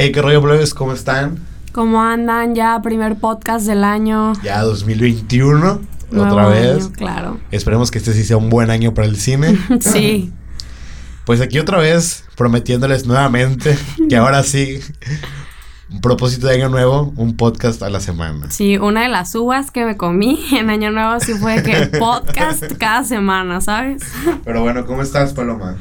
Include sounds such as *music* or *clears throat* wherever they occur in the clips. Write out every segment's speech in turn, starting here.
Hey, qué rollo, plebes, ¿cómo están? ¿Cómo andan? Ya primer podcast del año. Ya 2021, Nuevo otra vez. año, claro. Esperemos que este sí sea un buen año para el cine. *laughs* Sí. Pues aquí otra vez, prometiéndoles nuevamente que ahora sí, un propósito de año nuevo, un podcast a la semana. Sí, una de las uvas que me comí en Año Nuevo sí fue que *laughs* podcast cada semana, ¿sabes? Pero bueno, ¿cómo estás, Paloma?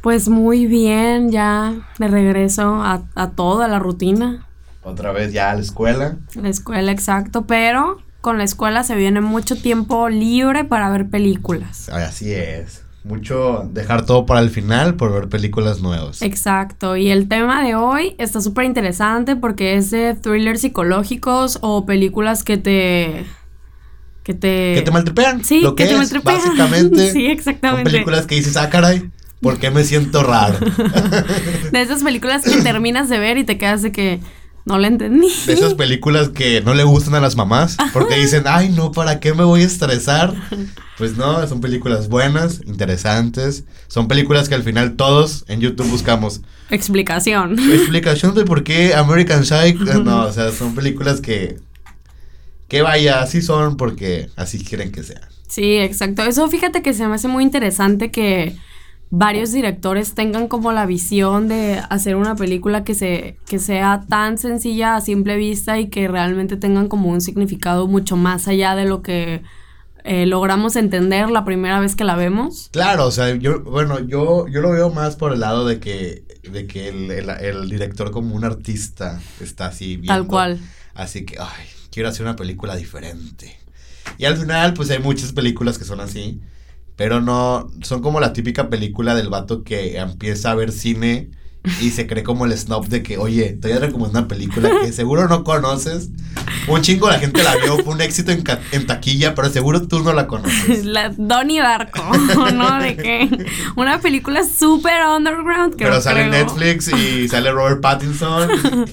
Pues muy bien, ya de regreso a, a todo, a la rutina. Otra vez ya a la escuela. La escuela, exacto, pero con la escuela se viene mucho tiempo libre para ver películas. Así es. Mucho dejar todo para el final por ver películas nuevas. Exacto, y el tema de hoy está súper interesante porque es de thrillers psicológicos o películas que te... Que te... Que te maltripean. Sí, lo que, que te es, maltripean. *laughs* Básicamente. Sí, Son exactamente. películas que dices, ah, caray, ¿por qué me siento raro? *laughs* De esas películas que terminas de ver y te quedas de que no la entendí. De esas películas que no le gustan a las mamás porque dicen, ay, no, ¿para qué me voy a estresar? *laughs* Pues no, son películas buenas, interesantes. Son películas que al final todos en YouTube buscamos Explicación. explicación de por qué American Psycho. No, o sea, son películas que, que vaya, así son porque así quieren que sean. Sí, exacto. Eso fíjate que se me hace muy interesante que varios directores tengan como la visión de hacer una película que se que sea tan sencilla a simple vista y que realmente tengan como un significado mucho más allá de lo que eh, logramos entender la primera vez que la vemos. Claro, o sea, yo, bueno, yo, yo lo veo más por el lado de que, de que el, el- el director como un artista está así viendo. Tal cual. Así que, ay, quiero hacer una película diferente. Y al final, pues hay muchas películas que son así. Pero no, son como la típica película del vato que empieza a ver cine y se cree como el snob de que, oye, te voy a recomendar una película que seguro no conoces. Un chingo la gente la vio, fue un éxito en, taquilla, pero seguro tú no la conoces. La Donnie Darko, *laughs* ¿no? De que una película súper underground que Pero no sale creo. Netflix y sale Robert Pattinson. *laughs*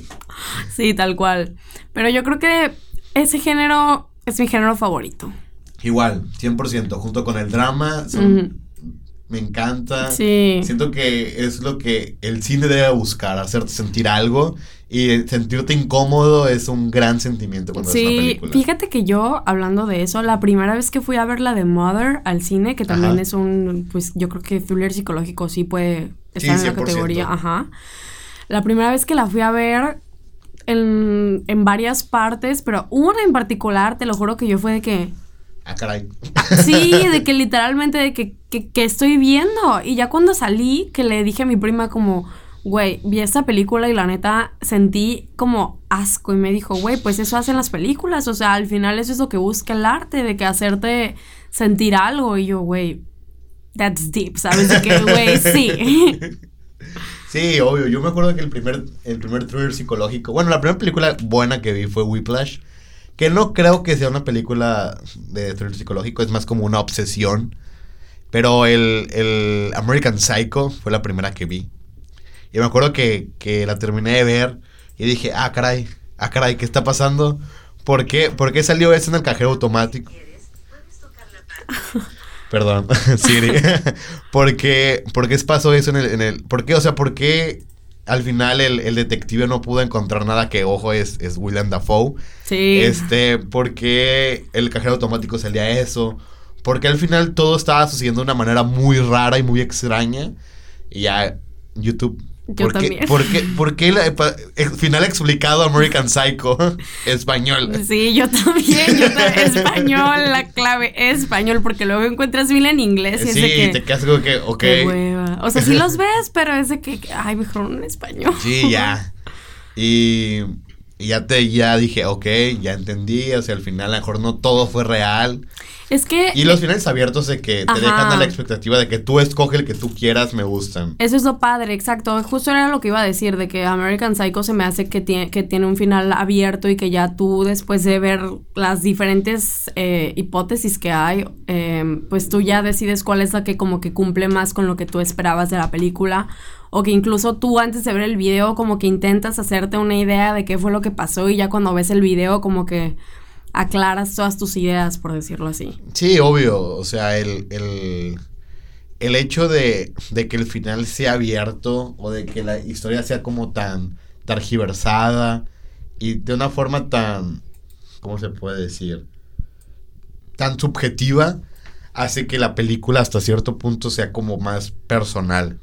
Sí, tal cual. Pero yo creo que ese género es mi género favorito. Igual, 100%, junto con el drama. son- Ujú. Me encanta. Sí. Siento que es lo que el cine debe buscar, hacerte sentir algo. Y sentirte incómodo es un gran sentimiento cuando ves una Sí, película. fíjate que yo, hablando de eso, la primera vez que fui a ver la de Mother al cine, que también Ajá. es un, pues yo creo que thriller psicológico sí puede Sí, estar en la 100%. categoría, ajá. La primera vez que la fui a ver en, en varias partes, pero una en particular, te lo juro que yo fue de que, Ah, caray. Sí, *laughs* de que literalmente de que, que, que estoy viendo. Y ya cuando salí, que le dije a mi prima como, güey, vi esta película y la neta sentí como asco. Y me dijo, güey, pues eso hacen las películas. O sea, al final eso es lo que busca el arte, de que hacerte sentir algo. Y yo, güey, that's deep, ¿sabes? De que, güey, sí. *laughs* Sí, obvio. Yo me acuerdo que el primer, el primer thriller psicológico. Bueno, la primera película buena que vi fue Whiplash. Que no creo que sea una película de thriller psicológico, es más como una obsesión. Pero el, el American Psycho fue la primera que vi. Y me acuerdo que, que la terminé de ver y dije, ah, caray, ah, caray, ¿qué está pasando? ¿Por qué, ¿Por qué salió eso en el cajero automático? *laughs* Perdón, *laughs* Siri. *laughs* ¿Por qué, por qué pasó eso en el, en el... ¿Por qué? O sea, ¿por qué al final el, el detective no pudo encontrar nada que, ojo, es, es William Dafoe? Sí. Este, ¿por qué el cajero automático salía eso? Porque al final todo estaba sucediendo de una manera muy rara y muy extraña. Y ya, YouTube. Yo ¿Por qué, también. ¿Por qué, por qué la- ex- final explicado American Psycho? *laughs* Español. Sí, yo también, yo también. *laughs* Español, la clave, español, porque luego encuentras bien en inglés y es Sí, de que... te quedas como que, ok. Qué hueva. O sea, sí *laughs* los ves, pero es de que, ay, mejor en español. Sí, ya. Y, y ya te ya dije, ok, ya entendí. O sea, al final a lo mejor no todo fue real. Es que Y los finales abiertos de que te Ajá. dejan a la expectativa de que tú escoge el que tú quieras, me gustan. eso es lo padre, exacto. Justo era lo que iba a decir, de que American Psycho se me hace que tiene, que tiene un final abierto y que ya tú, después de ver las diferentes eh, hipótesis que hay, eh, pues tú ya decides cuál es la que como que cumple más con lo que tú esperabas de la película. O que incluso tú antes de ver el video como que intentas hacerte una idea de qué fue lo que pasó y ya cuando ves el video como que aclaras todas tus ideas, por decirlo así. Sí, obvio. O sea, el, el, el hecho de, de que el final sea abierto o de que la historia sea como tan targiversada y de una forma tan, ¿cómo se puede decir? Tan subjetiva, hace que la película hasta cierto punto sea como más personal.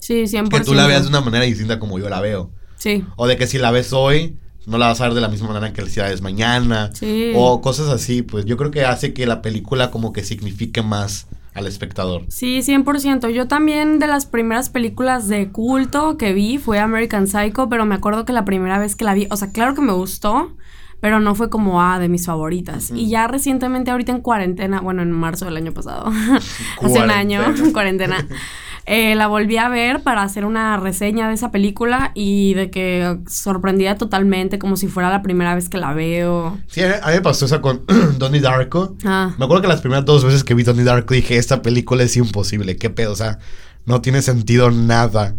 Sí, 100%. Que tú la veas de una manera distinta como yo la veo. Sí. O de que si la ves hoy, no la vas a ver de la misma manera que la ves mañana. Sí. O cosas así, pues yo creo que hace que la película como que signifique más al espectador. Sí, 100%. Yo también de las primeras películas de culto que vi fue American Psycho, pero me acuerdo que la primera vez que la vi, o sea, claro que me gustó, pero no fue como, ah, de mis favoritas. Y ya recientemente, ahorita en cuarentena, bueno, en marzo del año pasado, *laughs* hace un año, *laughs* cuarentena, *laughs* eh, la volví a ver para hacer una reseña de esa película y de que sorprendida totalmente, como si fuera la primera vez que la veo. Sí, a mí me pasó eso con *clears throat* Donnie Darko. Ah, Me acuerdo que las primeras dos veces que vi Donnie Darko dije, esta película es imposible, qué pedo, o sea, no tiene sentido nada.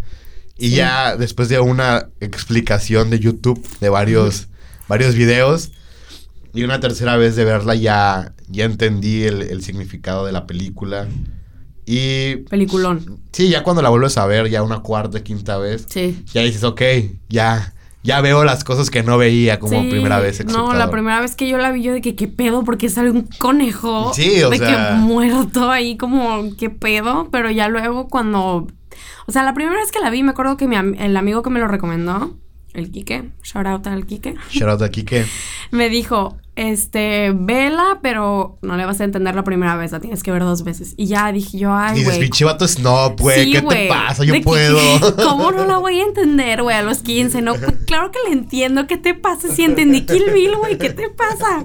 Y Sí. ya después de una explicación de YouTube de varios, varios videos y una tercera vez de verla ya, ya entendí el, el significado de la película. Y peliculón. sí, ya cuando la vuelves a ver, ya una cuarta, quinta vez, Sí. ya dices, ok, ya, ya veo las cosas que no veía como Sí, primera vez. No, la primera vez que yo la vi, yo de que qué pedo, porque sale un conejo. Sí, o de sea- que muerto ahí, como qué pedo. Pero ya luego cuando. O sea, la primera vez que la vi, me acuerdo que mi am- el amigo que me lo recomendó, el Quique, shout out al Quique, Shout out aquí que... *laughs* me dijo, este, vela, pero no le vas a entender la primera vez, la tienes que ver dos veces. Y ya dije yo, ay, Dices, güey. pinche vato snob, güey, Sí, ¿qué te pasa? Yo que- puedo. *laughs* ¿Cómo no la voy a entender, güey, a los 15? No, Pues, *laughs* claro que le entiendo. ¿Qué te pasa si entendí Kill Bill, güey? ¿Qué te pasa?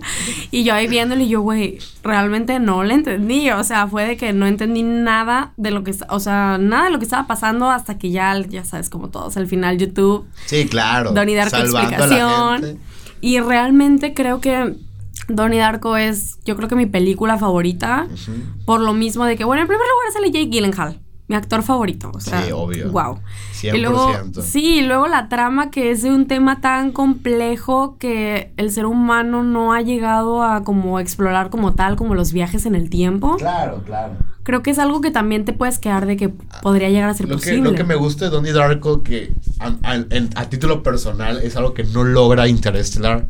Y yo ahí viéndole, yo, güey, realmente no le entendí. O sea, fue de que no entendí nada de lo que, o sea, nada de lo que estaba pasando hasta que ya, ya sabes, como todos, al final YouTube, Sí, claro. Donnie Darko a la explicación. gente. Y realmente creo que Donnie Darko es, yo creo que mi película favorita. Ujú. Por lo mismo de que, bueno, en primer lugar sale Jake Gyllenhaal, mi actor favorito. O sea, Sí, obvio. Wow. 100%. Y luego, sí, y luego la trama que es de un tema tan complejo que el ser humano no ha llegado a como explorar como tal, como los viajes en el tiempo. Claro, claro. Creo que es algo que también te puedes quedar de que podría llegar a ser Lo que, posible. lo que me gusta de Donnie Darko, que a, a- en- a título personal es algo que no logra Interstellar,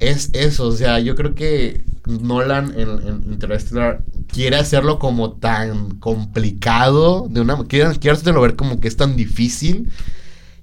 es eso. O sea, yo creo que Nolan en, en Interstellar quiere hacerlo como tan complicado, de una quiere, quiere hacértelo ver como que es tan difícil.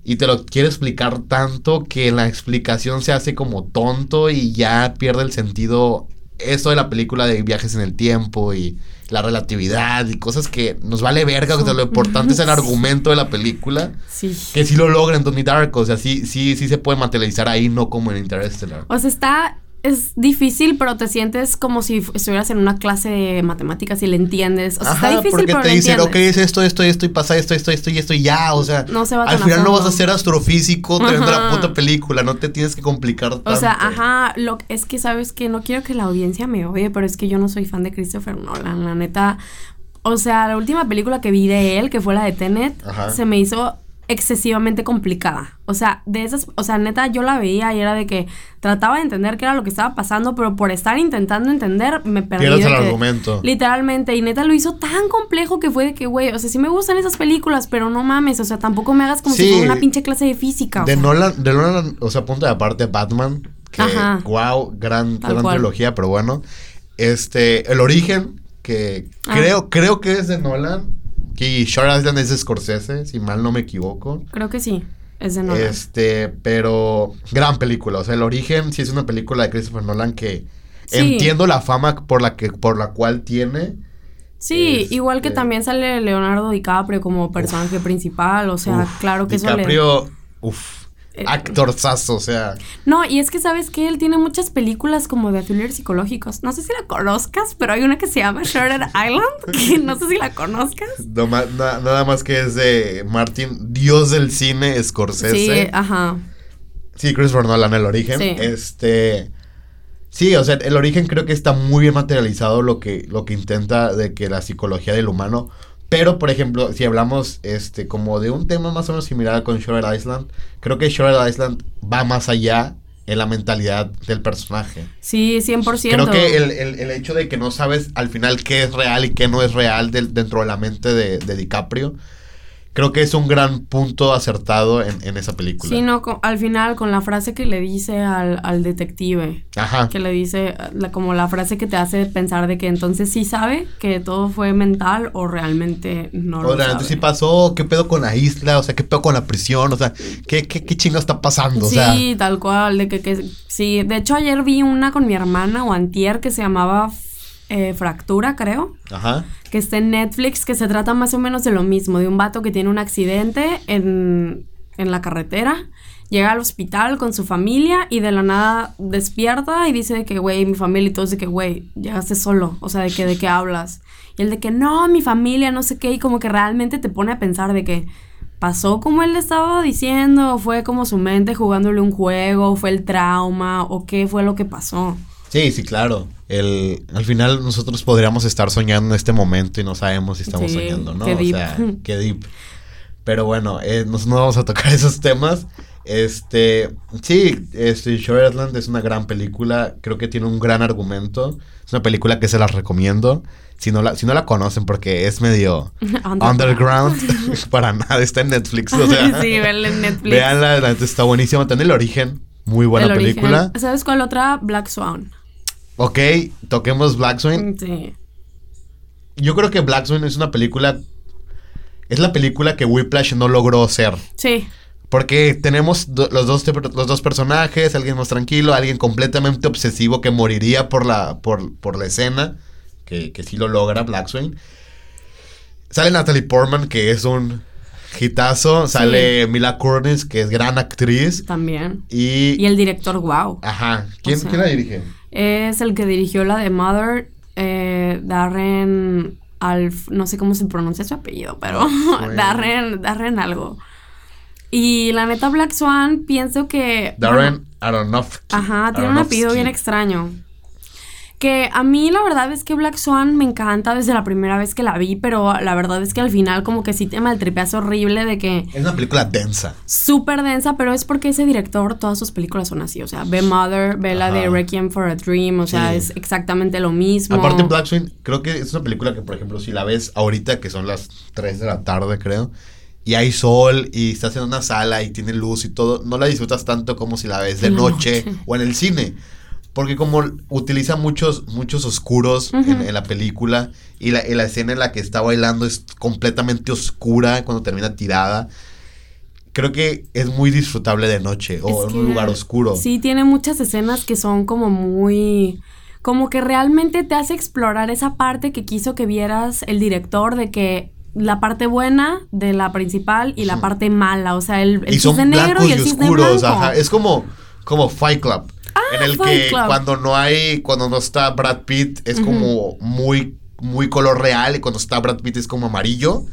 Y te lo quiere explicar tanto que la explicación se hace como tonto y ya pierde el sentido eso de la película de viajes en el tiempo y la relatividad y cosas que nos vale verga, o sea, lo importante es el *laughs* argumento de la película, Sí. que sí lo logra en Donnie Darko, o sea, sí, sí, sí se puede materializar ahí, no como en Interstellar. O sea, está. Es difícil, pero te sientes como si estuvieras en una clase de matemáticas y le entiendes. O sea, está difícil, porque pero te dicen, ok, es esto, esto, esto, y pasa esto, esto, esto y esto, y ya, o sea, No se va al final no vas a ser astrofísico teniendo la puta película, no te tienes que complicar tanto. O sea, ajá, lo, es que sabes que no quiero que la audiencia me odie, pero es que yo no soy fan de Christopher Nolan, la neta. O sea, la última película que vi de él, que fue la de Tenet, Ajá. se me hizo excesivamente complicada. O sea, de esas, o sea, neta, yo la veía y era de que trataba de entender qué era lo que estaba pasando, pero por estar intentando entender, me perdí. Pierdes de el que- argumento. Literalmente, y neta lo hizo tan complejo que fue de que, güey, o sea, sí me gustan esas películas, pero no mames, o sea, tampoco me hagas como Sí. si fuera una pinche clase de física. o De sea. Nolan, de Nolan, o sea, punto de aparte, Batman, que Ajá. wow, gran, Tal gran cual. trilogía, pero bueno. Este, El Origen, que Ah. creo, creo que es de Nolan. Y Shutter Island es de Scorsese, si mal no me equivoco. Creo que sí, es de Nolan. Este, pero gran película. O sea, El Origen sí es una película de Christopher Nolan que Sí. entiendo la fama por la que, por la cual tiene. Sí, Este- igual que también sale Leonardo DiCaprio como personaje principal, o sea, Uf, claro que eso le... DiCaprio, uff, Eh, actorzazo, o sea. No, y es que sabes que él tiene muchas películas como de thrillers psicológicos. No sé si la conozcas, pero hay una que se llama Shutter Island, que no sé si la conozcas. No na- nada más que es de Martin, dios del cine, Scorsese. Sí, Sí, ajá. Christopher Nolan, el origen. Sí. Este. Sí, o sea, el origen creo que está muy bien materializado lo que, lo que intenta de que la psicología del humano. Pero, por ejemplo, si hablamos este como de un tema más o menos similar con Shutter Island, creo que Shutter Island va más allá en la mentalidad del personaje. Sí, 100%. Creo que el, el- el hecho de que no sabes al final qué es real y qué no es real del- dentro de la mente de, de DiCaprio, creo que es un gran punto acertado en, en esa película. Sí, no, co- al final con la frase que le dice al, al detective, Ajá. que le dice la- como la frase que te hace pensar de que entonces sí sabe que todo fue mental o realmente no O lo realmente sabe. sí pasó, qué pedo con la isla, o sea, qué pedo con la prisión, o sea, qué, qué, qué chingo está pasando, o sea. Sí, tal cual, de que, que sí, de hecho ayer vi una con mi hermana o antier que se llamaba eh, Fractura, creo, Ajá. que está en Netflix, que se trata más o menos de lo mismo, de un vato que tiene un accidente en, en la carretera, llega al hospital con su familia y de la nada despierta y dice de que, güey, mi familia y todos de que, güey, llegaste solo, o sea, de que, de qué hablas. Y el de que, no, mi familia, no sé qué, y como que realmente te pone a pensar de que pasó como él le estaba diciendo, fue como su mente jugándole un juego, fue el trauma, o qué fue lo que pasó. Sí, sí, claro. El, al final nosotros podríamos estar soñando en este momento y no sabemos si estamos Sí, soñando, ¿no? qué O sea, *laughs* qué deep. Pero bueno, eh, nos- no vamos a tocar *laughs* esos temas. Este, sí, este, Shortland es una gran película. Creo que tiene un gran argumento. Es una película que se las recomiendo. Si no la, si no la conocen, porque es medio *laughs* underground, para nada, está en Netflix. O sea, sí, verla en Netflix. Veanla, está buenísima. Tiene el origen. Muy buena El origen. película. ¿Sabes cuál otra? Black Swan. Ok, toquemos Black Swan. Sí. Yo creo que Black Swan es una película. Es la película que Whiplash no logró ser. Sí. Porque tenemos do- los, dos, los dos personajes, alguien más tranquilo, alguien completamente obsesivo que moriría por la, por, por la escena, que, que sí lo logra Black Swan. Sale Natalie Portman, que es un hitazo. Sale Mila Kunis, que es gran actriz. También. Y... Y el director, wow. Ajá. ¿Quién, O sea, quién la dirige? Es el que dirigió la de Mother, eh, Darren Alf, no sé cómo se pronuncia su apellido, pero *laughs* Bueno. Darren, Darren algo. Y la neta Black Swan pienso que... Darren Aronofsky. Ajá, tiene un apellido bien extraño. Que a mí la verdad es que Black Swan me encanta desde la primera vez que la vi, pero la verdad es que al final como que sí te maltripeas horrible de que Es una película densa. súper densa, pero es porque ese director, todas sus películas son así, o sea, ve Mother, ve la de. Requiem for a Dream, o sea, Sí. es exactamente lo mismo. Aparte, Black Swan, creo que es una película que, por ejemplo, si la ves ahorita, que son las 3 de la tarde, creo, y hay sol y estás en una sala y tiene luz y todo, no la disfrutas tanto como si la ves de noche. o en el cine. Porque como utiliza muchos, muchos oscuros en, Ujú. en la película y la, y la escena en la que está bailando es completamente oscura cuando termina tirada. Creo que es muy disfrutable de noche o Es en un lugar oscuro. Sí, tiene muchas escenas que son como muy... Como que realmente te hace explorar esa parte que quiso que vieras el director de que la parte buena de la principal y la parte mala, o sea, el, el y son negro y y, el cisne oscuros, blanco. ajá. Es como, como Fight Club. En el Fight que Club. cuando no hay, cuando no está Brad Pitt, es como muy, muy color real. Y cuando está Brad Pitt es como amarillo.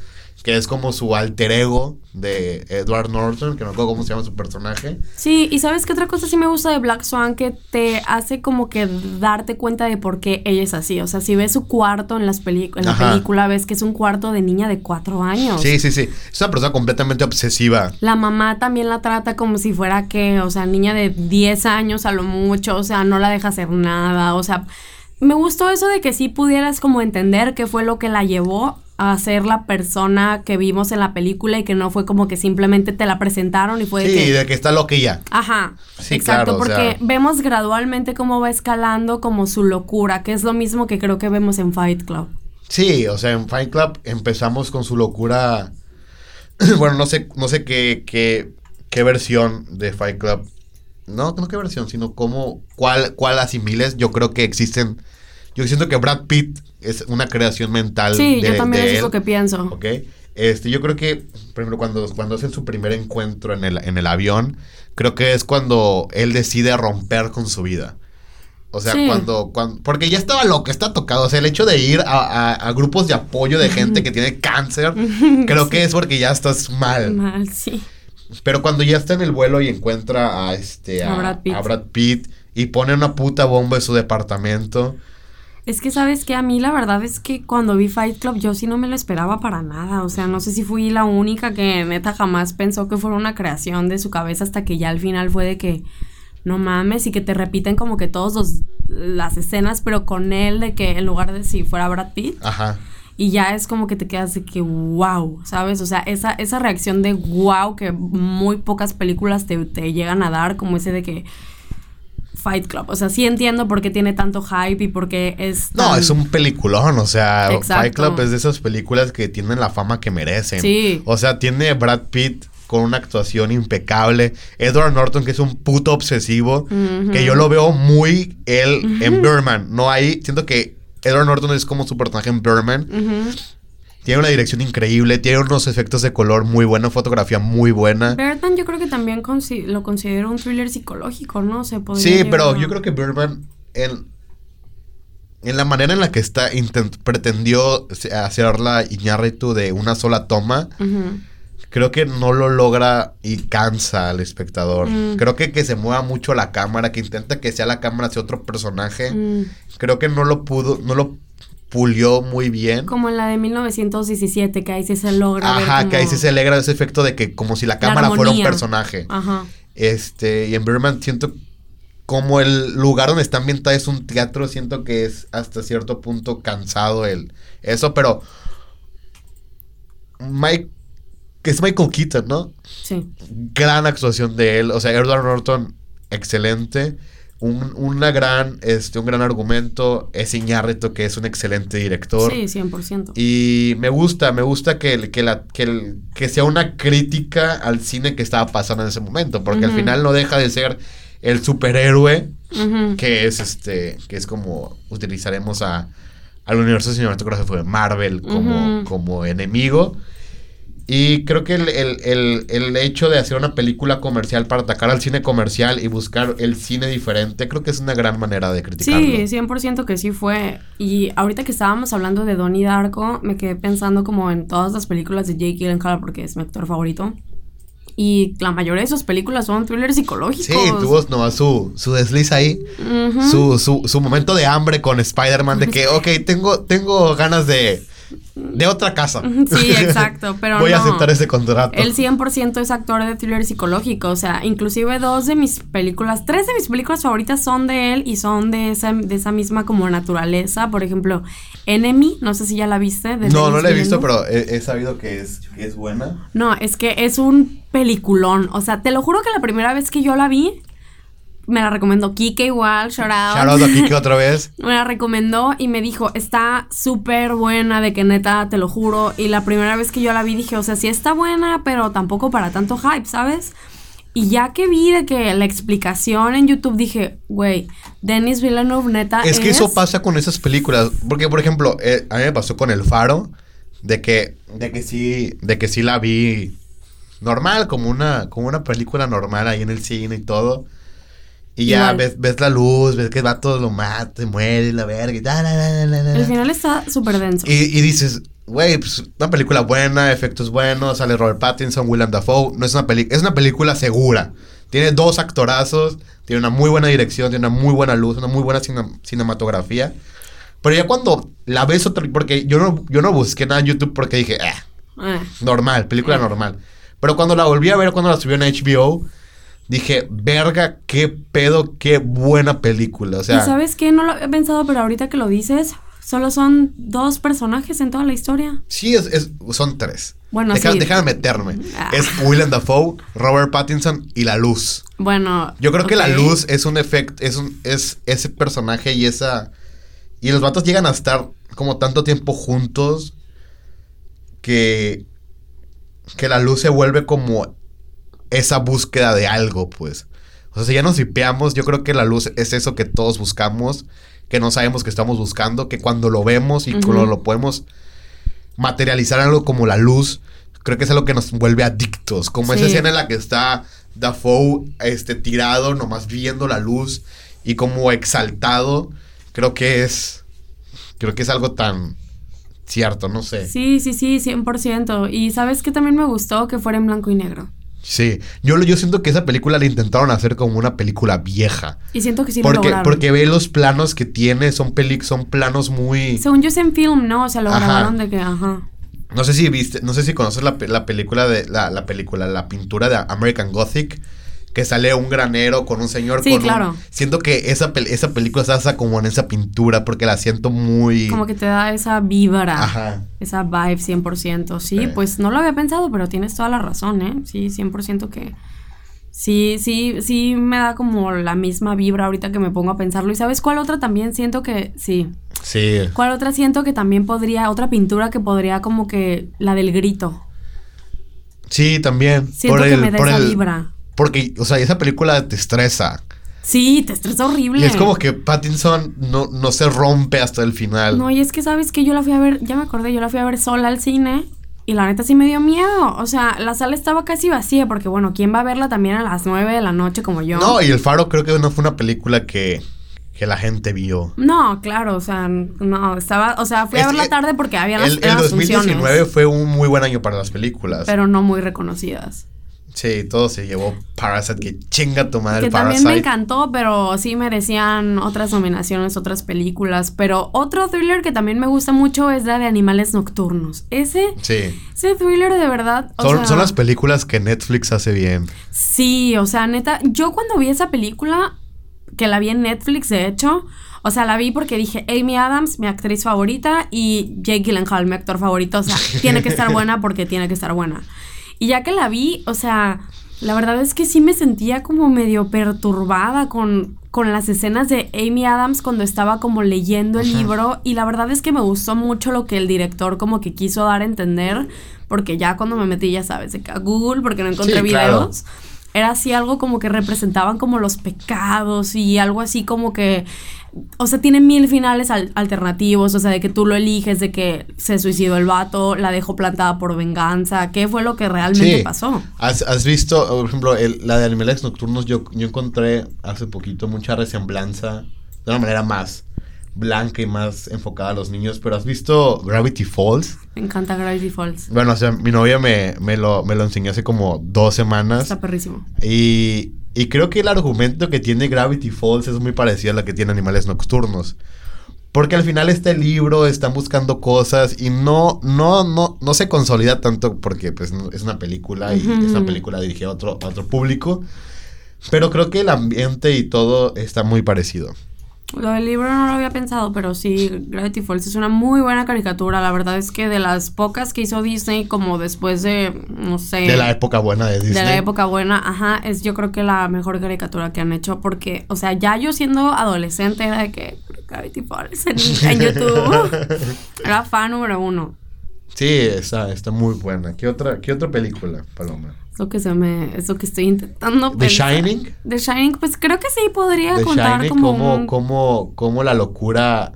Que es como su alter ego de Edward Norton, que no recuerdo cómo se llama su personaje. Sí, y sabes qué otra cosa sí me gusta de Black Swan que te hace como que darte cuenta de por qué ella es así. O sea, si ves su cuarto en, las peli- en la Ajá. película, ves que es un cuarto de niña de cuatro años. Sí, sí, sí. Es una persona completamente obsesiva. La mamá también la trata como si fuera que, o sea, niña de 10 años a lo mucho, o sea, no la deja hacer nada, o sea, me gustó eso de que sí pudieras como entender qué fue lo que la llevó a ser la persona que vimos en la película y que no fue como que simplemente te la presentaron y fue de Sí, que... de que está loquilla. Ajá, Sí, exacto, claro, o porque sea- vemos gradualmente cómo va escalando como su locura, que es lo mismo que creo que vemos en Fight Club. Sí, o sea, en Fight Club empezamos con su locura. *clears throat* bueno, no sé, no sé qué, qué, qué versión de Fight Club. No, no qué versión, sino cómo, cuál, cuál asimiles. Yo creo que existen. Yo siento que Brad Pitt es una creación mental. Sí, de, yo también de eso es él, lo que pienso. ¿Ok? Este, yo creo que, por ejemplo, cuando, cuando hacen su primer encuentro en el, en el avión, creo que es cuando él decide romper con su vida. O sea, Sí. cuando, cuando. Porque ya estaba loco, está tocado. O sea, el hecho de ir a, a- a grupos de apoyo de gente que tiene cáncer, *laughs* creo que es porque ya estás mal. Mal, sí. Pero cuando ya está en el vuelo y encuentra a este. A A, Brad Pitt. a Brad Pitt y pone una puta bomba en su departamento. Es que sabes que a mí la verdad es que cuando vi Fight Club yo sí no me lo esperaba para nada. O sea, no sé si fui la única que neta jamás pensó que fuera una creación de su cabeza hasta que ya al final fue de que no mames y que te repiten como que todos los las escenas, pero con él de que en lugar de si fuera Brad Pitt. Ajá. y ya es como que te quedas de que wow, ¿sabes? O sea, esa, esa reacción de wow que muy pocas películas te, te llegan a dar, como ese de que Fight Club. O sea, sí entiendo por qué tiene tanto hype y por qué es. No, es un peliculón, o sea, Exacto. Fight Club es de esas películas que tienen la fama que merecen. Sí. O sea, tiene Brad Pitt con una actuación impecable, Edward Norton que es un puto obsesivo, que yo lo veo muy él en Birdman, no hay, siento que Edward Norton es como su personaje en Birdman. Tiene una dirección increíble, tiene unos efectos de color muy buenos, fotografía muy buena. Birdman yo creo que también lo considero un thriller psicológico, ¿no? Se podría Sí, pero a- yo creo que Birdman, en, en la manera en la que está, pretendió hacerla Iñárritu de una sola toma, creo que no lo logra y cansa al espectador. Mm. Creo que que se mueva mucho la cámara, que intenta que sea la cámara sea otro personaje. Mm. Creo que no lo pudo, no lo pulió muy bien. Como en la de 1917, que ahí sí se logra ver Ajá, como que ahí sí se alegra ese efecto de que como si la la cámara fuera un personaje. Ajá. Este, y en Birdman siento como el lugar donde está ambientada es un teatro, siento que es hasta cierto punto cansado el eso, pero Mike que es Michael Keaton, ¿no? Sí. Gran actuación de él, o sea, Edward Norton excelente. Un, una gran, este, un gran argumento. Es Iñárritu, que es un excelente director. Sí, 100%. Y me gusta, me gusta que, que, la, que, el- que sea una crítica al cine que estaba pasando en ese momento, porque al final no deja de ser el superhéroe que es este, que es como utilizaremos a, al universo cinematográfico de Marvel como, como enemigo. Y creo que el, el- el- el hecho de hacer una película comercial para atacar al cine comercial y buscar el cine diferente, creo que es una gran manera de criticarlo. Sí, 100% que sí fue. Y ahorita que estábamos hablando de Donnie Darko, me quedé pensando como en todas las películas de Jake Gyllenhaal porque es mi actor favorito. Y la mayoría de sus películas son thrillers psicológicos. Sí, tuvo su, su desliz ahí. Su, su, su momento de hambre con Spider-Man, de que, *laughs* ok, tengo, tengo ganas de, de otra casa. Sí, *laughs* exacto, pero Voy a aceptar ese contrato. Él 100% es actor de thriller psicológico, o sea, inclusive dos de mis películas, tres de mis películas favoritas son de él y son de esa, de esa misma como naturaleza. Por ejemplo, Enemy, no sé si ya la viste. de no, no la he visto, pero he, he sabido que es, que es buena. No, es que es un peliculón. O sea, te lo juro que la primera vez que yo la vi, me la recomendó Kike igual, shout out. Shout out a Kike *laughs* otra vez. me la recomendó y me dijo, está súper buena, de que neta, te lo juro. Y la primera vez que yo la vi dije, o sea, sí está buena, pero tampoco para tanto hype, ¿sabes? Y ya que vi de que la explicación en YouTube dije, güey, Denis Villeneuve neta Es que eso pasa con esas películas. Porque, por ejemplo, eh, a mí me pasó con El Faro. De que, de que sí, de que sí la vi normal, como una, como una película normal ahí en el cine y todo. Y ya ves, ves la luz, ves que va todo lo mata, se muere la verga. Y, da, da, da. El final está súper denso. Y, y dices, güey, pues una película buena, efectos buenos, sale Robert Pattinson, Willem Dafoe. No es una película, es una película segura. Tiene dos actorazos, tiene una muy buena dirección, tiene una muy buena luz, una muy buena cine- cinematografía. Pero ya cuando la ves otra, porque yo no, yo no busqué nada en YouTube porque dije, eh, Eh, normal, película normal. Pero cuando la volví a ver, cuando la subió en HBO, dije, verga, qué pedo, qué buena película. O y sea, sabes qué, no lo había pensado, pero ahorita que lo dices, solo son dos personajes en toda la historia. Sí, es, es- son tres. Bueno, Deja- sí. Déjame meterme. Ah. Es Willem Dafoe, Robert Pattinson y la luz. Bueno. Yo creo que la luz es un efecto, es un, es ese personaje y esa. Y los vatos llegan a estar como tanto tiempo juntos que. que la luz se vuelve como esa búsqueda de algo, pues. O sea, si ya nos hipeamos, yo creo que la luz es eso que todos buscamos, que no sabemos que estamos buscando, que cuando lo vemos y cuando lo podemos materializar algo como la luz, creo que es algo que nos vuelve adictos. Como esa escena en la que está Dafoe este, tirado, nomás viendo la luz y como exaltado, creo que es. Creo que es algo tan cierto, no sé. Sí, sí, sí, 100%. Y sabes que también me gustó que fuera en blanco y negro. Sí, yo, yo siento que esa película la intentaron hacer como una película vieja. Y siento que sí porque, porque ve los planos que tiene, son, peli son planos muy... Según yo es en film, ¿no? O sea, lo Ajá. grabaron de que, ajá. No sé si viste, no sé si conoces la, la película de la, la película, la pintura de American Gothic, que sale un granero con un señor Sí, con un- claro. siento que esa, pel- esa película se hace como en esa pintura porque la siento muy... Como que te da esa vibra. Ajá. Esa vibe 100%. Sí, Sí. pues no lo había pensado, pero tienes toda la razón, ¿eh? Sí, 100% que... Sí, sí, sí me da como la misma vibra ahorita que me pongo a pensarlo. ¿Y sabes cuál otra también siento que... Sí. Sí. ¿Cuál otra siento que también podría... Otra pintura que podría como que... La del grito. Sí, también. Siento que me da esa vibra. Porque, o sea, esa película te estresa. Sí, te estresa horrible. Y es como que Pattinson no, no se rompe hasta el final. No, y es que sabes que yo la fui a ver, ya me acordé, yo la fui a ver sola al cine y la neta sí me dio miedo. O sea, la sala estaba casi vacía porque, bueno, ¿quién va a verla también a las 9 de la noche como yo? No, y El Faro creo que no fue una película que, que la gente vio. No, claro, o sea, no, estaba, o sea, fui a Es- verla eh, tarde porque había las, El, el eran las 2019 funciones, fue un muy buen año para las películas. pero no muy reconocidas. Sí, todo se llevó Parasite, que chinga tu madre Que también Parasite. me encantó, pero sí merecían otras nominaciones, otras películas. Pero otro thriller que también me gusta mucho es la de Animales Nocturnos. Ese, Sí. ese thriller de verdad. o Son, sea, son las películas que Netflix hace bien. Sí, o sea, neta, yo cuando vi esa película, que la vi en Netflix, de hecho, o sea, la vi porque dije, Amy Adams, mi actriz favorita, y Jake Gyllenhaal, mi actor favorito, o sea, tiene que estar *laughs* buena porque tiene que estar buena. Y ya que la vi, o sea, la verdad es que sí me sentía como medio perturbada con, con las escenas de Amy Adams cuando estaba como leyendo el libro, y la verdad es que me gustó mucho lo que el director como que quiso dar a entender, porque ya cuando me metí, ya sabes, a Google, porque no encontré Sí, claro. videos era así algo como que representaban como los pecados y algo así como que, o sea, tiene mil finales al- alternativos, o sea, de que tú lo eliges, de que se suicidó el vato, la dejó plantada por venganza, ¿qué fue lo que realmente Sí. pasó? ¿Has, has visto, por ejemplo, el- la de Animales Nocturnos? Yo, yo encontré hace poquito mucha resemblanza de una manera más blanca y más enfocada a los niños. Pero ¿has visto Gravity Falls? Me encanta Gravity Falls. Bueno, o sea, mi novia me, me, lo, me lo enseñó hace como dos semanas. Está perrísimo. Y, y creo que el argumento que tiene Gravity Falls es muy parecido a la que tiene Animales Nocturnos. Porque al final este libro están buscando cosas y no, no, no, no se consolida tanto porque pues no- es una película y es una película dirigida a otro, a otro público. Pero creo que el ambiente y todo está muy parecido. Lo del libro no lo había pensado, pero sí, Gravity Falls es una muy buena caricatura. La verdad es que de las pocas que hizo Disney, como después de, no sé... De la época buena de Disney. De la época buena, ajá, es yo creo que la mejor caricatura que han hecho porque, o sea, ya yo siendo adolescente era de que Gravity Falls en, en *laughs* YouTube. era fan número uno. Sí, está, está muy buena. ¿Qué otra, qué otra película, Paloma? Es lo que se me, es lo que estoy intentando ¿The pensar. Shining? The Shining, pues creo que sí podría The contar Shining, como como, un- como, como la locura.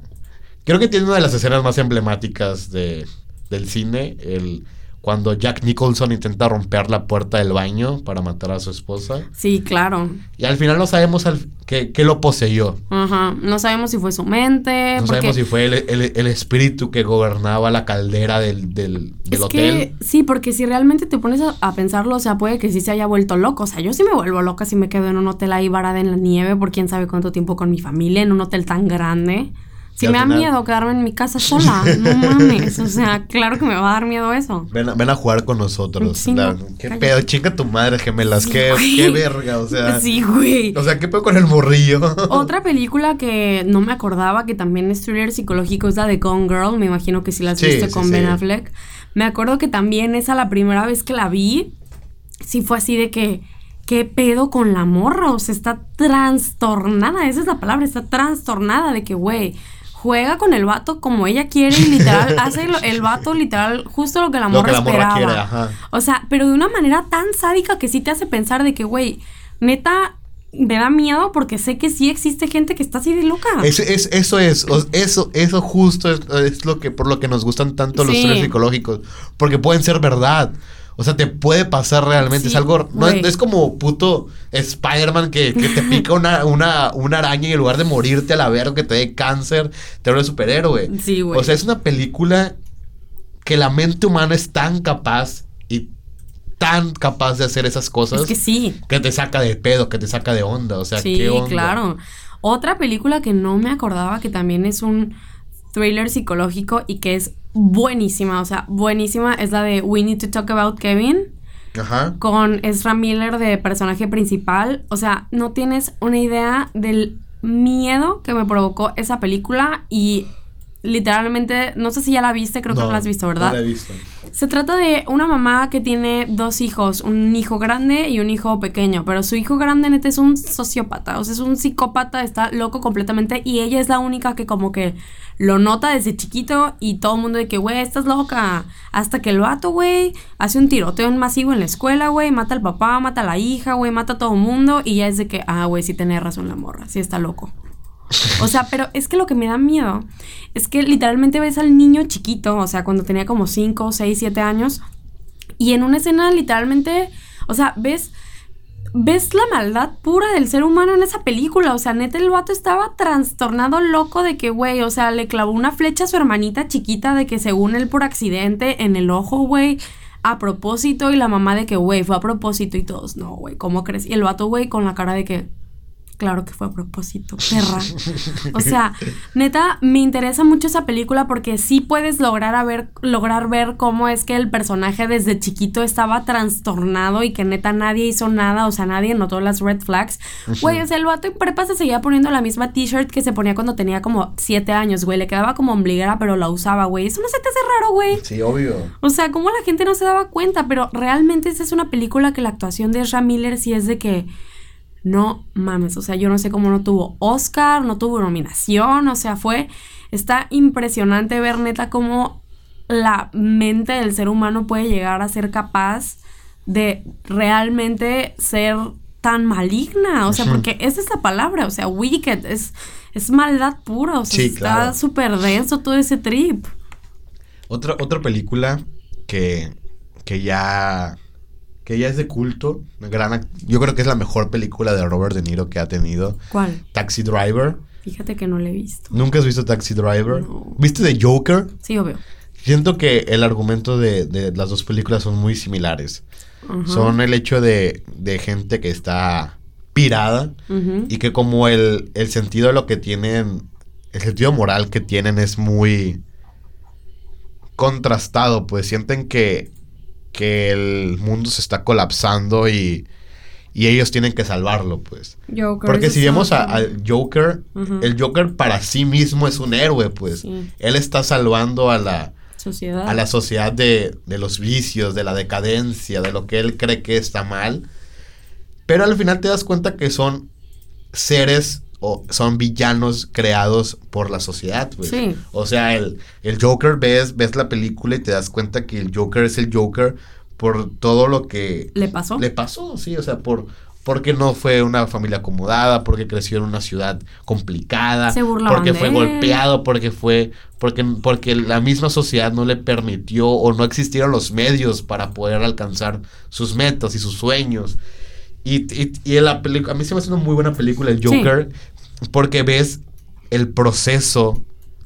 Creo que tiene una de las escenas más emblemáticas de, del cine. El, cuando Jack Nicholson intenta romper la puerta del baño para matar a su esposa. Sí, claro. Y al final no sabemos al- qué, qué lo poseyó. Ajá. No sabemos si fue su mente. No porque sabemos si fue el, el- el espíritu que gobernaba la caldera del, del, del es hotel. que sí, porque si realmente te pones a, a pensarlo, o sea, puede que sí se haya vuelto loco. O sea, yo sí me vuelvo loca si me quedo en un hotel ahí varada en la nieve por quién sabe cuánto tiempo con mi familia, en un hotel tan grande. Si me da final- miedo quedarme en mi casa sola, no *laughs* mames. O sea, claro que me va a dar miedo eso. Ven a, ven a jugar con nosotros. Sí, La- no, ¿Qué pedo? Chinga tu madre, gemelas. Sí, qué, qué verga. O sea, Sí, güey. o sea, ¿qué pedo con el morrillo? *laughs* Otra película que no me acordaba que también es thriller psicológico es la de Gone Girl. Me imagino que sí la has Sí, visto con Ben. Affleck. Me acuerdo que también esa la primera vez que la vi, sí fue así de que, ¿qué pedo con la morra? O sea, está trastornada. Esa es la palabra, está trastornada de que, güey. Juega con el vato como ella quiere y literal *laughs* hace el vato literal justo lo que la Lo morra que la morra esperaba. quiere, ajá. O sea, pero de una manera tan sádica que sí te hace pensar de que, güey, neta, me da miedo porque sé que sí existe gente que está así de loca. Es, es- eso es, eso, eso justo es, es lo que, por lo que nos gustan tanto los thrillers psicológicos. Porque pueden ser verdad. O sea, te puede pasar realmente. Sí, es algo. No, es- güey. no es como puto Spider-Man que, que te pica una, una, una araña y en lugar de morirte a la verga que te dé cáncer, te vuelve superhéroe. Sí, güey. O sea, es una película que la mente humana es tan capaz y tan capaz de hacer esas cosas es que sí. que te saca de pedo, que te saca de onda. O sea, Sí, ¿qué onda? claro. Otra película que no me acordaba que también es un thriller psicológico y que es buenísima, o sea, buenísima es la de We Need to Talk About Kevin. Ajá. con Ezra Miller de personaje principal. O sea, no tienes una idea del miedo que me provocó esa película y literalmente, no sé si ya la viste, creo que no la has visto, ¿verdad? No la he visto. Se trata de una mamá que tiene dos hijos, un hijo grande y un hijo pequeño, pero su hijo grande neta es un sociópata, o sea, es un psicópata, está loco completamente y ella es la única que como que lo nota desde chiquito y todo el mundo de que, güey, estás loca. Hasta que el vato, güey, hace un tiroteo masivo en la escuela, güey, mata al papá, mata a la hija, güey, mata a todo el mundo y ya es de que, ah, güey, sí tenés razón la morra, sí está loco. O sea, pero es que lo que me da miedo es que literalmente ves al niño chiquito, o sea, cuando tenía como 5, 6, 7 años, y en una escena literalmente, o sea, ves ves la maldad pura del ser humano en esa película. O sea, neta, el vato estaba trastornado loco de que, güey, o sea, le clavó una flecha a su hermanita chiquita de que según él por accidente en el ojo, güey, a propósito. Y la mamá de que, güey, fue a propósito y todos, no, güey, ¿cómo crees? Y el vato, güey, con la cara de que, Claro que fue a propósito, perra. O sea, neta, me interesa mucho esa película porque sí puedes lograr, a ver, lograr ver cómo es que el personaje desde chiquito estaba trastornado y que neta nadie hizo nada, o sea, nadie notó las red flags. Güey, o sea, el vato en prepa se seguía poniendo la misma t-shirt que se ponía cuando tenía como siete años, güey. Le quedaba como ombliguera, pero la usaba, güey. Eso no se te hace raro, güey. Sí, obvio. O sea, cómo la gente no se daba cuenta, pero realmente esa es una película que la actuación de Ezra Miller sí es de que no mames, o sea, yo no sé cómo no tuvo Oscar, no tuvo nominación, o sea, fue, está impresionante ver neta cómo la mente del ser humano puede llegar a ser capaz de realmente ser tan maligna, o sea, porque esa es la palabra, o sea, wicked, es, es maldad pura, o sea, está súper denso todo ese trip. Otra, otra película que, que ya que ya es de culto. Gran, yo creo que es la mejor película de Robert De Niro que ha tenido. ¿Cuál? Taxi Driver. Fíjate que no la he visto. ¿Nunca has visto Taxi Driver? ¿Viste The Joker? Sí, obvio. Siento que el argumento de, las dos películas son muy similares. Son el hecho de, de, gente que está pirada y que como el, el sentido de lo que tienen, el sentido moral que tienen es muy contrastado, pues sienten que que el mundo se está colapsando y, y ellos tienen que salvarlo, pues. Porque si vemos al Joker, el Joker para sí mismo es un héroe, pues. Él está salvando a la sociedad, a la sociedad de, de, los vicios, de la decadencia, de lo que él cree que está mal. Pero al final te das cuenta que son seres o son villanos creados por la sociedad. O sea, el, el Joker ves, ves la película y te das cuenta que el Joker es el Joker por todo lo que le pasó. Le pasó, sí, o sea, por porque no fue una familia acomodada, porque creció en una ciudad complicada, porque fue golpeado, porque fue porque porque la misma sociedad no le permitió o no existieron los medios para poder alcanzar sus metas y sus sueños. Y, y, la película, a mí se me hace una muy buena película, el Joker, porque ves el proceso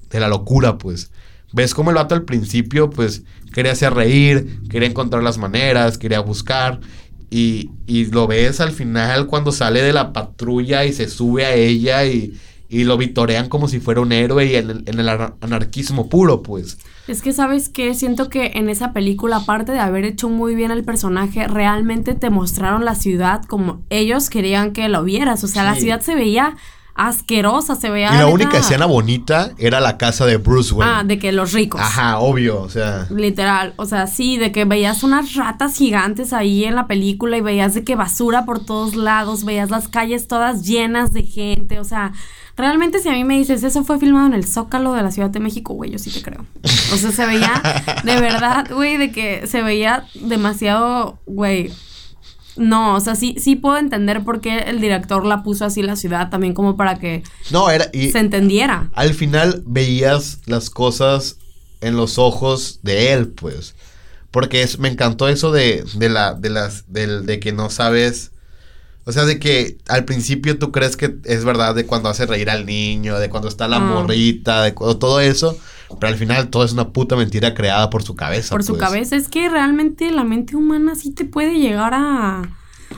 de la locura, pues. Ves cómo el vato al principio, pues, quería hacer reír, quería encontrar las maneras, quería buscar. Y, y lo ves al final cuando sale de la patrulla y se sube a ella y, y lo vitorean como si fuera un héroe y en el, en el anarquismo puro, pues. Es que, ¿sabes qué? Siento que en esa película, aparte de haber hecho muy bien al personaje, realmente te mostraron la ciudad como ellos querían que lo vieras. O sea, la ciudad se veía asquerosa, se veía. Y la única escena bonita era la casa de Bruce Wayne. Ah, de que los ricos. Ajá, obvio, o sea. Literal, o sea, sí, de que veías unas ratas gigantes ahí en la película y veías de que basura por todos lados, veías las calles todas llenas de gente, o sea, Realmente si a mí me dices, eso fue filmado en el Zócalo de la Ciudad de México, güey, yo sí te creo. O sea, se veía, de verdad, güey, de que se veía demasiado, güey. No, o sea, sí, sí puedo entender por qué el director la puso así la ciudad también como para que no, era, se entendiera. Al final veías las cosas en los ojos de él, pues. Porque es, me encantó eso de, de la, de las, de, de que no sabes o sea, de que al principio tú crees que es verdad de cuando hace reír al niño, de cuando está la ah. morrita, de todo eso, pero al final todo es una puta mentira creada por su cabeza. Por su pues. cabeza, es que realmente la mente humana sí te puede llegar a...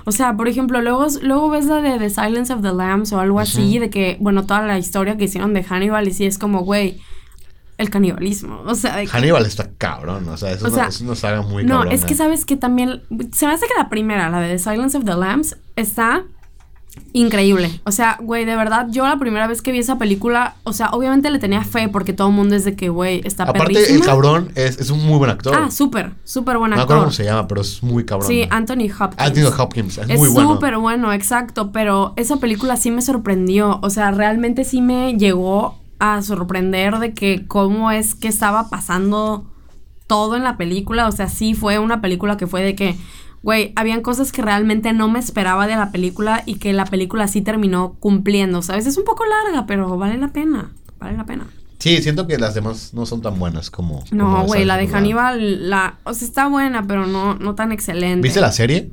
O sea, por ejemplo, luego, luego ves la de The Silence of the Lambs o algo así, de que, bueno, toda la historia que hicieron de Hannibal y sí es como, güey, el canibalismo. O sea, de que- Hannibal está cabrón, o sea, es, O una, sea, es una saga muy no, cabrona. es que sabes que también. Se me hace que la primera, la de The Silence of the Lambs, está increíble. O sea, güey, de verdad, yo la primera vez que vi esa película, o sea, obviamente le tenía fe porque todo el mundo es de que, güey, está Aparte, perrísima. el cabrón es, es un muy buen actor. Ah, súper, súper buen no me actor. acuerdo cómo se llama, pero es muy cabrón. Sí, Anthony Hopkins. Anthony Hopkins, es, Es muy bueno. súper bueno, exacto, pero esa película sí me sorprendió, o sea, realmente sí me llegó a sorprender de que cómo es que estaba pasando todo en la película, o sea, sí fue una película que fue de que, güey, habían cosas que realmente no me esperaba de la película y que la película sí terminó cumpliendo, ¿sabes? Es un poco larga, pero vale la pena, vale la pena. Sí, siento que las demás no son tan buenas como. No, güey, la de. Hannibal, la, o sea, está buena, pero no, no tan excelente. ¿Viste la serie?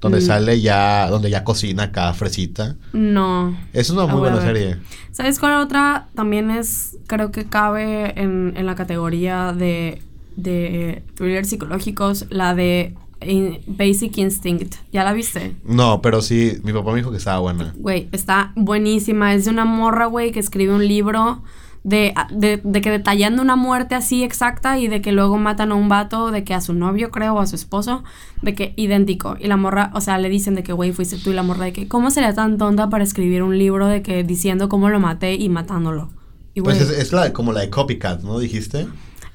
Donde Mm. sale ya, donde ya cocina acá fresita. No. Es una muy buena serie. ¿Sabes cuál otra? También es, creo que cabe en, en la categoría de, de thrillers psicológicos, la de In- Basic Instinct. ¿Ya la viste? No, pero sí, mi papá me dijo que estaba buena. Güey, está buenísima. Es de una morra, güey, que escribe un libro de, de, de que detallando una muerte así exacta y de que luego matan a un vato, de que a su novio, creo, o a su esposo, de que idéntico. Y la morra, o sea, le dicen de que, güey, fuiste tú y la morra de que, ¿cómo sería tan tonta para escribir un libro de que diciendo cómo lo maté y matándolo? Y, Pues es, es la, como la de Copycat, ¿no? ¿Dijiste?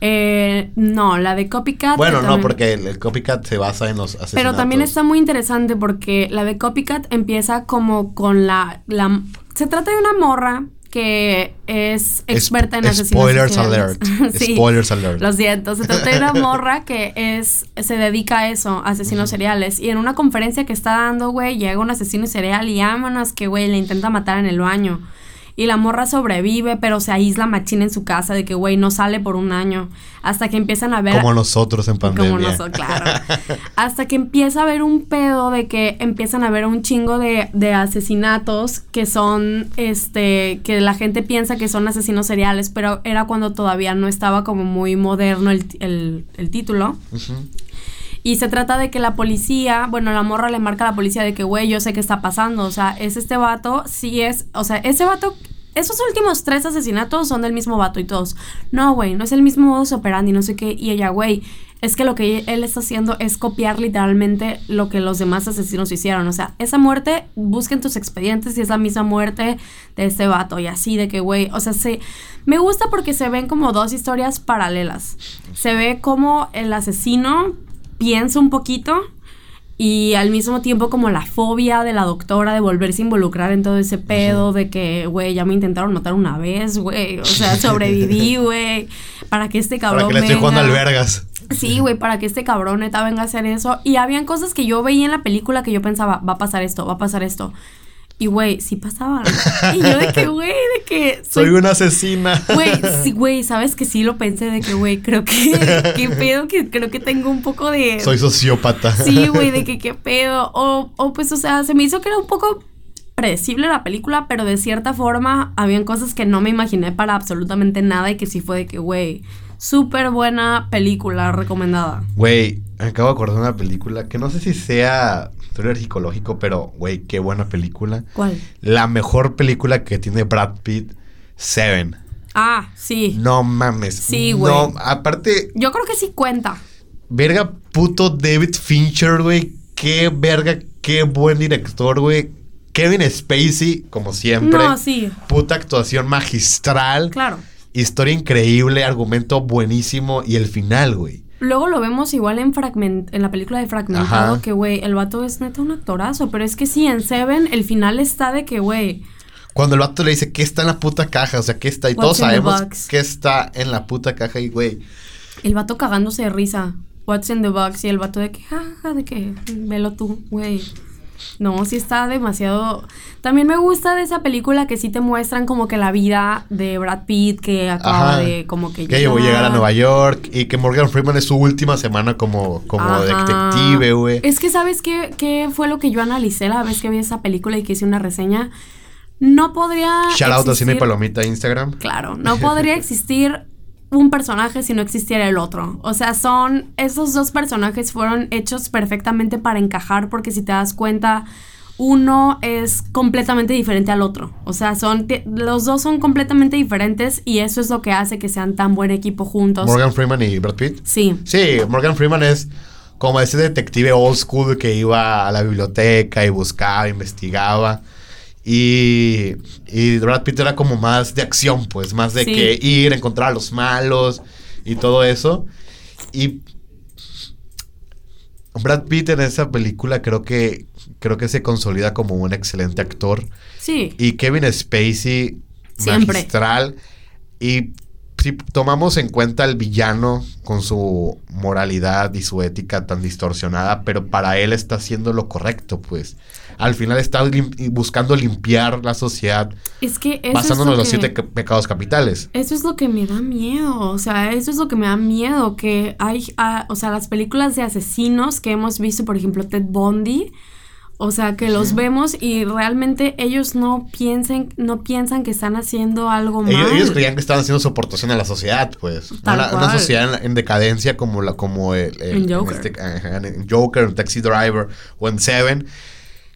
Eh, no, la de Copycat. Bueno, no, también- porque el, el Copycat se basa en los asesinatos. Pero también está muy interesante porque la de Copycat empieza como con la, la... Se trata de una morra que es experta en asesinos Spoilers alert. *laughs* Sí, Spoilers alert. Lo siento. Se trata de una *laughs* morra que es... Se dedica a eso, asesinos seriales. Y en una conferencia que está dando, güey, llega un asesino serial y vámonos que, güey, le intenta matar en el baño. Y la morra sobrevive, pero se aísla machina en su casa de que, güey, no sale por un año. Hasta que empiezan a ver... Como nosotros en pandemia. Como nosotros, claro. *laughs* Hasta que empieza a haber un pedo de que empiezan a haber un chingo de, de asesinatos que son, este, que la gente piensa que son asesinos seriales, pero era cuando todavía no estaba como muy moderno el, el, el título. Y se trata de que la policía, bueno, la morra le marca a la policía de que, güey, yo sé qué está pasando. O sea, es este vato, sí es, o sea, ese vato, esos últimos tres asesinatos son del mismo vato y todos. No, güey, no es el mismo modus operandi, no sé qué. Y ella, güey, es que lo que él está haciendo es copiar literalmente lo que los demás asesinos hicieron. O sea, esa muerte, busquen tus expedientes y es la misma muerte de este vato. Y así de que, güey, o sea, se... Me gusta porque se ven como dos historias paralelas. Se ve como el asesino piensa un poquito y al mismo tiempo como la fobia de la doctora de volverse a involucrar en todo ese pedo de que, güey, ya me intentaron matar una vez, güey, o sea, *laughs* sobreviví, güey, para que este cabrón Para que le estoy jugando al venga. vergas. Sí, güey, para que este cabrón neta venga a hacer eso. Y habían cosas que yo veía en la película que yo pensaba, va a pasar esto, va a pasar esto. Y, güey, sí pasaban. Y yo de que, *laughs* güey, de que... Soy una asesina. Güey, sí, *laughs* güey, sabes que sí lo pensé de que, güey, creo que, *laughs* qué pedo, que creo que tengo un poco de... Soy sociópata. Sí, güey, de que qué pedo. O, o pues, o sea, se me hizo que era un poco predecible la película, pero de cierta forma habían cosas que no me imaginé para absolutamente nada y que sí fue de que, güey, súper buena película recomendada. Güey, acabo de acordar de una película que no sé si sea thriller psicológico, pero, güey, qué buena película. ¿Cuál? La mejor película que tiene Brad Pitt, Seven. Ah, sí. No mames. Sí, güey. No, aparte, Yo creo que sí cuenta. verga puto David Fincher, güey. Qué verga, qué buen director, güey. Kevin Spacey, como siempre. No, sí, Puta actuación magistral. claro. Historia increíble, argumento buenísimo y el final, güey. Luego lo vemos igual en fragment en la película de Fragmentado, Ajá. que güey, el vato es neta un actorazo, pero es que sí, en Seven el final está de que, güey, Cuando el vato le dice, ¿qué está en la puta caja? O sea, ¿qué está? Y What's todos sabemos qué está en la puta caja y, güey. el vato cagándose de risa. What's in the box? Y el vato de que, jaja, de que, velo tú, güey. No, sí está demasiado. También me gusta de esa película que sí te muestran como que la vida de Brad Pitt que acaba Ajá. de como que Que llegó a llegar a Nueva York y que Morgan Freeman es su última semana como, como Ajá. detective, güey. Es que, ¿sabes qué, qué fue lo que yo analicé la vez que vi esa película y que hice una reseña? No podría. Shout out a Cine Palomita Instagram. Claro, no podría *laughs* existir un personaje si no existiera el otro. O sea, son. Esos dos personajes fueron hechos perfectamente para encajar, porque si te das cuenta. uno es completamente diferente al otro. O sea, son los dos son completamente diferentes y eso es lo que hace que sean tan buen equipo juntos. Morgan Freeman y Brad Pitt. Sí. Sí, Morgan Freeman es como ese detective old school que iba a la biblioteca y buscaba, investigaba. Y, y Brad Pitt era como más de acción, pues, más de que ir, encontrar a los malos y todo eso. Y Brad Pitt en esa película creo que creo que se consolida como un excelente actor. Sí. Y Kevin Spacey Siempre. magistral y si tomamos en cuenta al villano con su moralidad y su ética tan distorsionada, pero para él está haciendo lo correcto, pues. Al final está buscando limpiar la sociedad. Es que basándonos en los siete pecados capitales. Eso es lo que me da miedo. O sea, eso es lo que me da miedo. Que hay, ah, o sea, las películas de asesinos que hemos visto, por ejemplo, Ted Bundy o sea, que los vemos y realmente ellos no piensen, no piensan que están haciendo algo mal. Ellos, creían que estaban haciendo su aportación a la sociedad, pues. Una, sociedad en, decadencia como la, como el, en Joker. Este, en Joker, en Taxi Driver o en Seven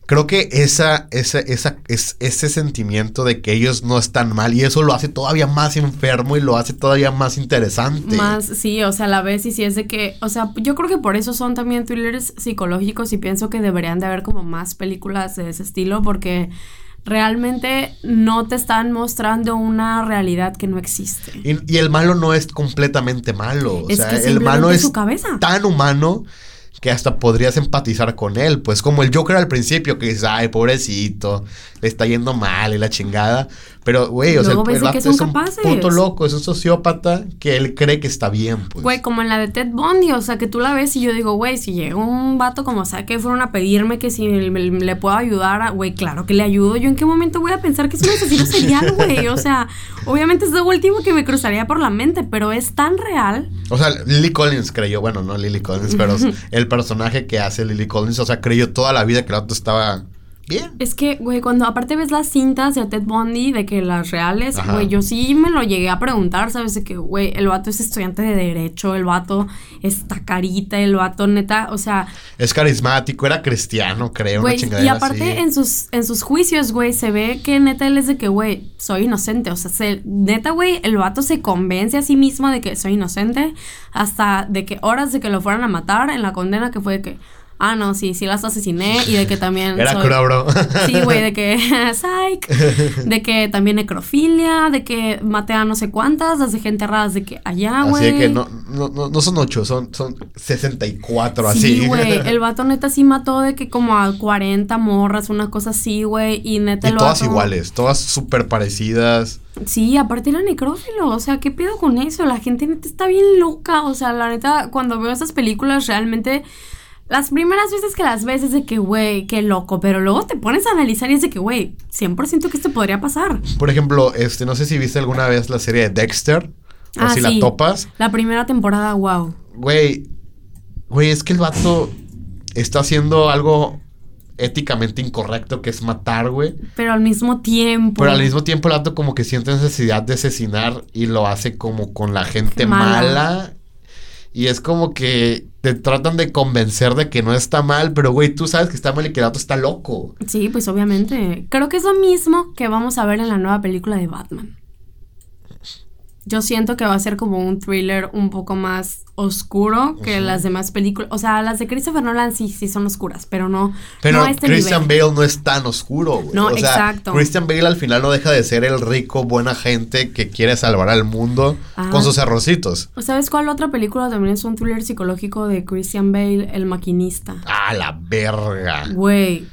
creo que esa, esa, esa, es, ese sentimiento de que ellos no están mal y eso lo hace todavía más enfermo y lo hace todavía más interesante. Más, sí, o sea, la vez y si es de que, o sea, yo creo que por eso son también thrillers psicológicos y pienso que deberían de haber como más películas de ese estilo porque realmente no te están mostrando una realidad que no existe. Y, el malo no es completamente malo. O sea, el malo es tan humano que hasta podrías empatizar con él, pues como el Joker al principio, que dices, ay, pobrecito, le está yendo mal y la chingada, pero, güey, o sea, el, el es un puto loco, es un sociópata que él cree que está bien, pues. Güey, como en la de Ted Bundy, o sea, que tú la ves y yo digo, güey, si llega un vato como, o sea, que fueron a pedirme que si le, puedo ayudar, güey, claro que le ayudo. Yo en qué momento voy a pensar que es un asesino serial, güey. O sea, obviamente es lo último que me cruzaría por la mente, pero es tan real. O sea, Lily Collins creyó, bueno, no Lily Collins, pero *laughs* el personaje que hace Lily Collins, o sea, creyó toda la vida que el vato estaba Bien. Es que, güey, cuando aparte ves las cintas de Ted Bundy, de que las reales, güey, yo sí me lo llegué a preguntar, ¿sabes? De que, güey, el vato es estudiante de Derecho, el vato está carita, el vato neta, o sea. Es carismático, era cristiano, creo, una chingadera Y aparte en sus, en sus juicios, güey, se ve que neta él es de que, güey, soy inocente. O sea, se, neta, güey, el vato se convence a sí mismo de que soy inocente, hasta de que horas de que lo fueran a matar en la condena que fue de que ah, no, sí, sí las asesiné y de que también... Era cura, bro. Sí, güey, de que... *laughs* *laughs* psych. De que también necrofilia, de que maté a no sé cuántas, las dejé enterradas de que allá, güey. Así de que no, no, no, son ocho, son, son 64, así. Sí, güey, *laughs* el vato neta sí mató de que como a 40 morras, una cosa así, güey, y neta y todas iguales, todas súper parecidas. Sí, aparte era necrófilo, o sea, ¿qué pedo con eso? La gente neta está bien loca, o sea, la neta, cuando veo esas películas realmente las primeras veces que las ves es de que, güey, qué loco, pero luego te pones a analizar y es de que, güey, 100% que esto podría pasar. Por ejemplo, este, no sé si viste alguna vez la serie de Dexter o ah, si la topas. La primera temporada, wow. Güey, güey, es que el vato está haciendo algo éticamente incorrecto que es matar, güey. Pero al mismo tiempo. Pero al mismo tiempo el vato como que siente necesidad de asesinar y lo hace como con la gente mala y es como que te tratan de convencer de que no está mal, pero güey, tú sabes que está mal y que el otro está loco. Sí, pues obviamente. Creo que es lo mismo que vamos a ver en la nueva película de Batman. Yo siento que va a ser como un thriller un poco más oscuro que las demás películas. O sea, las de Christopher Nolan sí, sí son oscuras, pero no. Pero este Christian Bale no es tan oscuro, güey. No, o sea, Christian Bale al final no deja de ser el rico, buena gente que quiere salvar al mundo con sus errorcitos. ¿Sabes cuál otra película también es un thriller psicológico de Christian Bale, El Maquinista? Ah, la verga. Güey.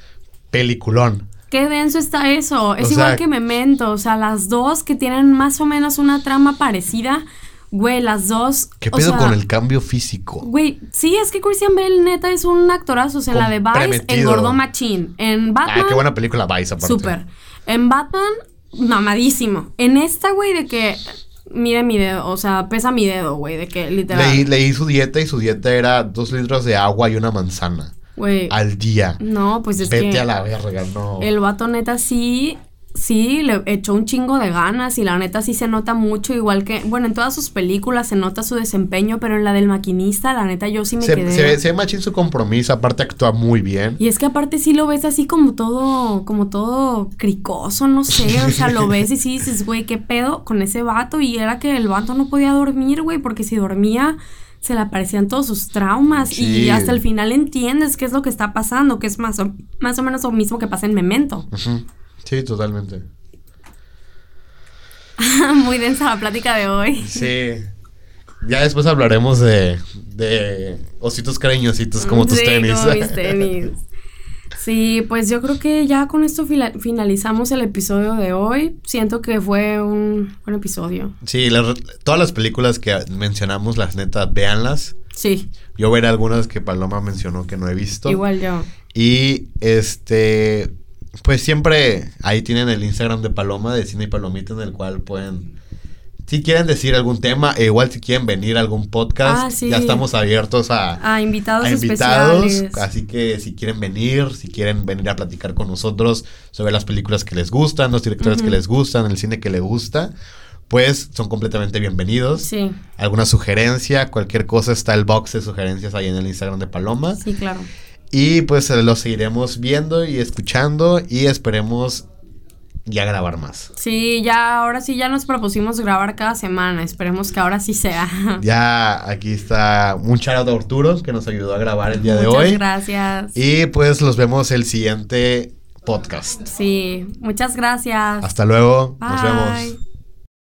Peliculón. Qué denso está eso. Es igual que Memento. O sea, las dos que tienen más o menos una trama parecida. Güey, las dos. ¿Qué pedo con el cambio físico? Güey, sí, es que Christian Bale neta es un actorazo. O sea, la de Vice engordó machín. En Batman. Ay, qué buena película Vice, aparte. Súper. En Batman, mamadísimo. En esta, güey, de que mide mi dedo, o sea, pesa mi dedo, güey, de que literal. Leí, leí, su dieta y su dieta era dos litros de agua y una manzana. Al día. No, pues es Vete a la verga, no. El vato neta sí sí, le echó un chingo de ganas y la neta sí se nota mucho, igual que, bueno, en todas sus películas se nota su desempeño, pero en la del maquinista, la neta yo sí me Se, quedé. se, ve- se ve machín su compromiso, aparte actúa muy bien. Y es que aparte sí lo ves así como todo, como todo cricoso, no sé, o sea, lo ves y sí dices, güey, ¿qué pedo con ese vato? Y era que el vato no podía dormir, güey, porque si dormía se le aparecían todos sus traumas Sí. y hasta el final entiendes qué es lo que está pasando, que es más o, más o menos lo mismo que pasa en Memento. Sí, totalmente. *laughs* Muy densa la plática de hoy. Sí. Ya después hablaremos de, de ositos cariñositos como tus Sí, tenis. como mis tenis. Sí, pues yo creo que ya con esto finalizamos el episodio de hoy. Siento que fue un buen episodio. Sí, las- todas las películas que mencionamos, las neta, véanlas. Sí, Yo veré algunas que Paloma mencionó que no he visto. igual yo. Y este, pues siempre ahí tienen el Instagram de Paloma, de Cine y Palomita, en el cual pueden, si quieren decir algún tema, e igual si quieren venir a algún podcast, Ah, sí. ya estamos abiertos a, A invitados, a invitados. especiales. Así que si quieren venir, si quieren venir a platicar con nosotros sobre las películas que les gustan, los directores que les gustan, el cine que les gusta, pues son completamente bienvenidos. Sí, Alguna sugerencia, cualquier cosa, está el box de sugerencias ahí en el Instagram de Paloma. sí, claro. Y pues eh, lo seguiremos viendo y escuchando y esperemos ya grabar más. Sí, ya, ahora sí, ya nos propusimos grabar cada semana. Esperemos que ahora sí sea. *laughs* Ya aquí está un shout a Arturo que nos ayudó a grabar el día de Muchas hoy. gracias. Y pues los vemos el siguiente podcast. Sí, muchas gracias. Hasta luego. Nos vemos.